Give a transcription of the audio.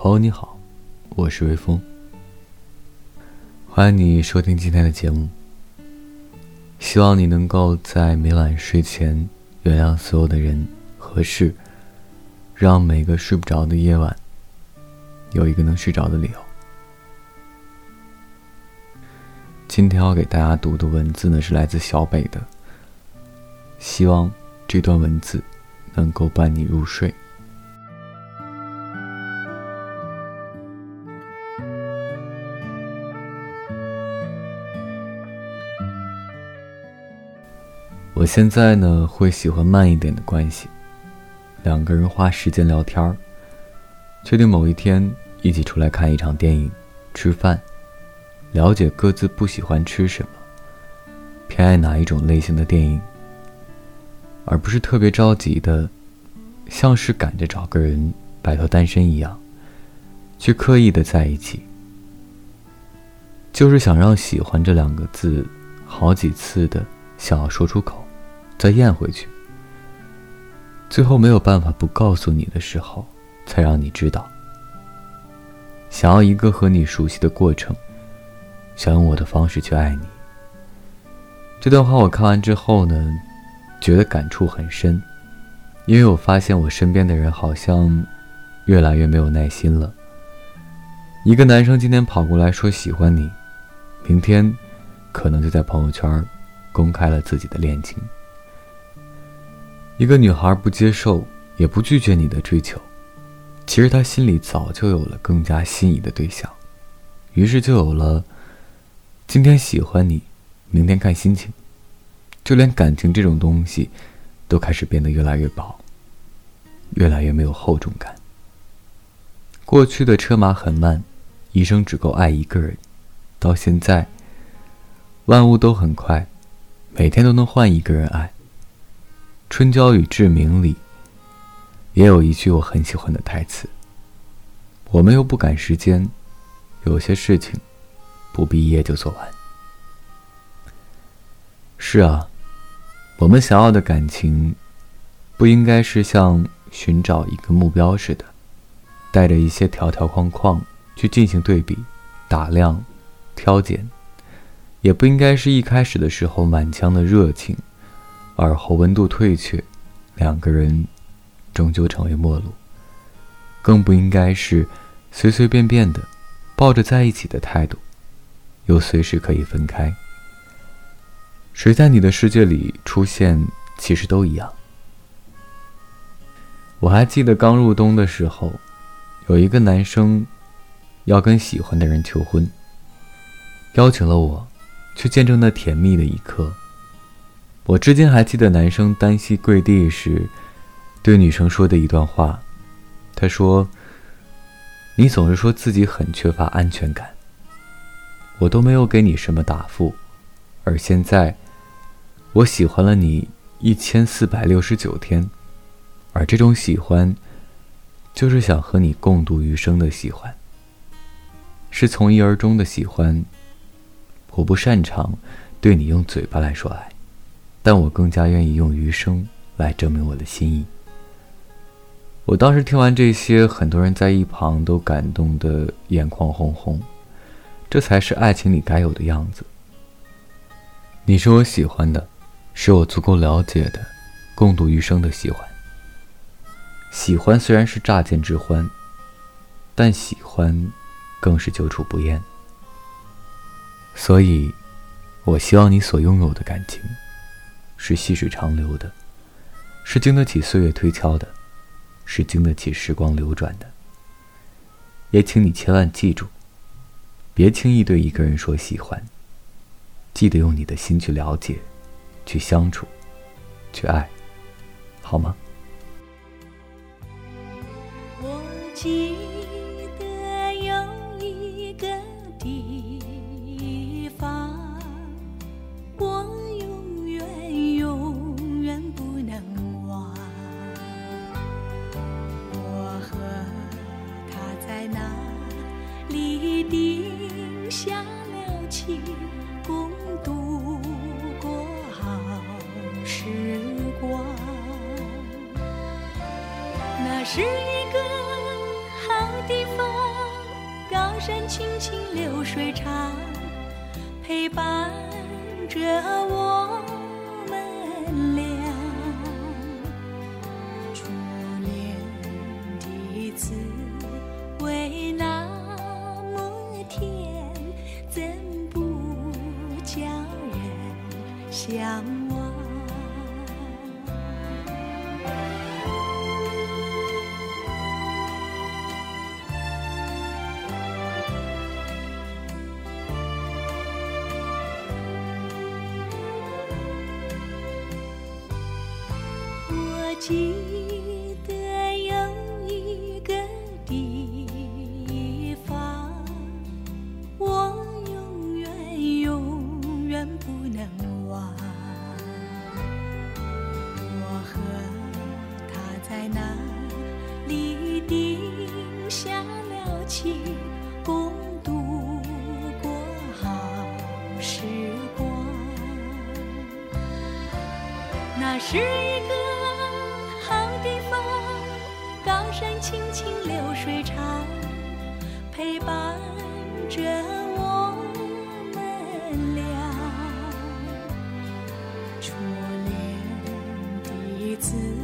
朋友你好，我是微风，欢迎你收听今天的节目。希望你能够在每晚睡前原谅所有的人和事，让每个睡不着的夜晚有一个能睡着的理由。今天要给大家读的文字呢，是来自小北的。希望这段文字能够伴你入睡。我现在呢，会喜欢慢一点的关系，两个人花时间聊天儿，确定某一天一起出来看一场电影、吃饭，了解各自不喜欢吃什么，偏爱哪一种类型的电影，而不是特别着急的，像是赶着找个人摆脱单身一样，去刻意的在一起，就是想让“喜欢”这两个字好几次的想要说出口。再咽回去，最后没有办法不告诉你的时候，才让你知道。想要一个和你熟悉的过程，想用我的方式去爱你。这段话我看完之后呢，觉得感触很深，因为我发现我身边的人好像越来越没有耐心了。一个男生今天跑过来说喜欢你，明天可能就在朋友圈公开了自己的恋情。一个女孩不接受也不拒绝你的追求，其实她心里早就有了更加心仪的对象，于是就有了今天喜欢你，明天看心情，就连感情这种东西，都开始变得越来越薄，越来越没有厚重感。过去的车马很慢，一生只够爱一个人，到现在，万物都很快，每天都能换一个人爱。《春娇与志明》里也有一句我很喜欢的台词：“我们又不赶时间，有些事情不毕业就做完。”是啊，我们想要的感情，不应该是像寻找一个目标似的，带着一些条条框框去进行对比、打量、挑拣，也不应该是一开始的时候满腔的热情。耳后温度退却，两个人终究成为陌路。更不应该是随随便便的抱着在一起的态度，又随时可以分开。谁在你的世界里出现，其实都一样。我还记得刚入冬的时候，有一个男生要跟喜欢的人求婚，邀请了我去见证那甜蜜的一刻。我至今还记得男生单膝跪地时，对女生说的一段话。他说：“你总是说自己很缺乏安全感，我都没有给你什么答复，而现在，我喜欢了你一千四百六十九天，而这种喜欢，就是想和你共度余生的喜欢，是从一而终的喜欢。我不擅长对你用嘴巴来说爱。”但我更加愿意用余生来证明我的心意。我当时听完这些，很多人在一旁都感动得眼眶红红。这才是爱情里该有的样子。你是我喜欢的，是我足够了解的，共度余生的喜欢。喜欢虽然是乍见之欢，但喜欢更是久处不厌。所以，我希望你所拥有的感情。是细水长流的，是经得起岁月推敲的，是经得起时光流转的。也请你千万记住，别轻易对一个人说喜欢。记得用你的心去了解，去相处，去爱，好吗？我记是一个好地方，高山青青流水长，陪伴着我们俩。初恋的滋味那么甜，怎不叫人向记得山青青流水长陪伴着我们俩。初恋的滋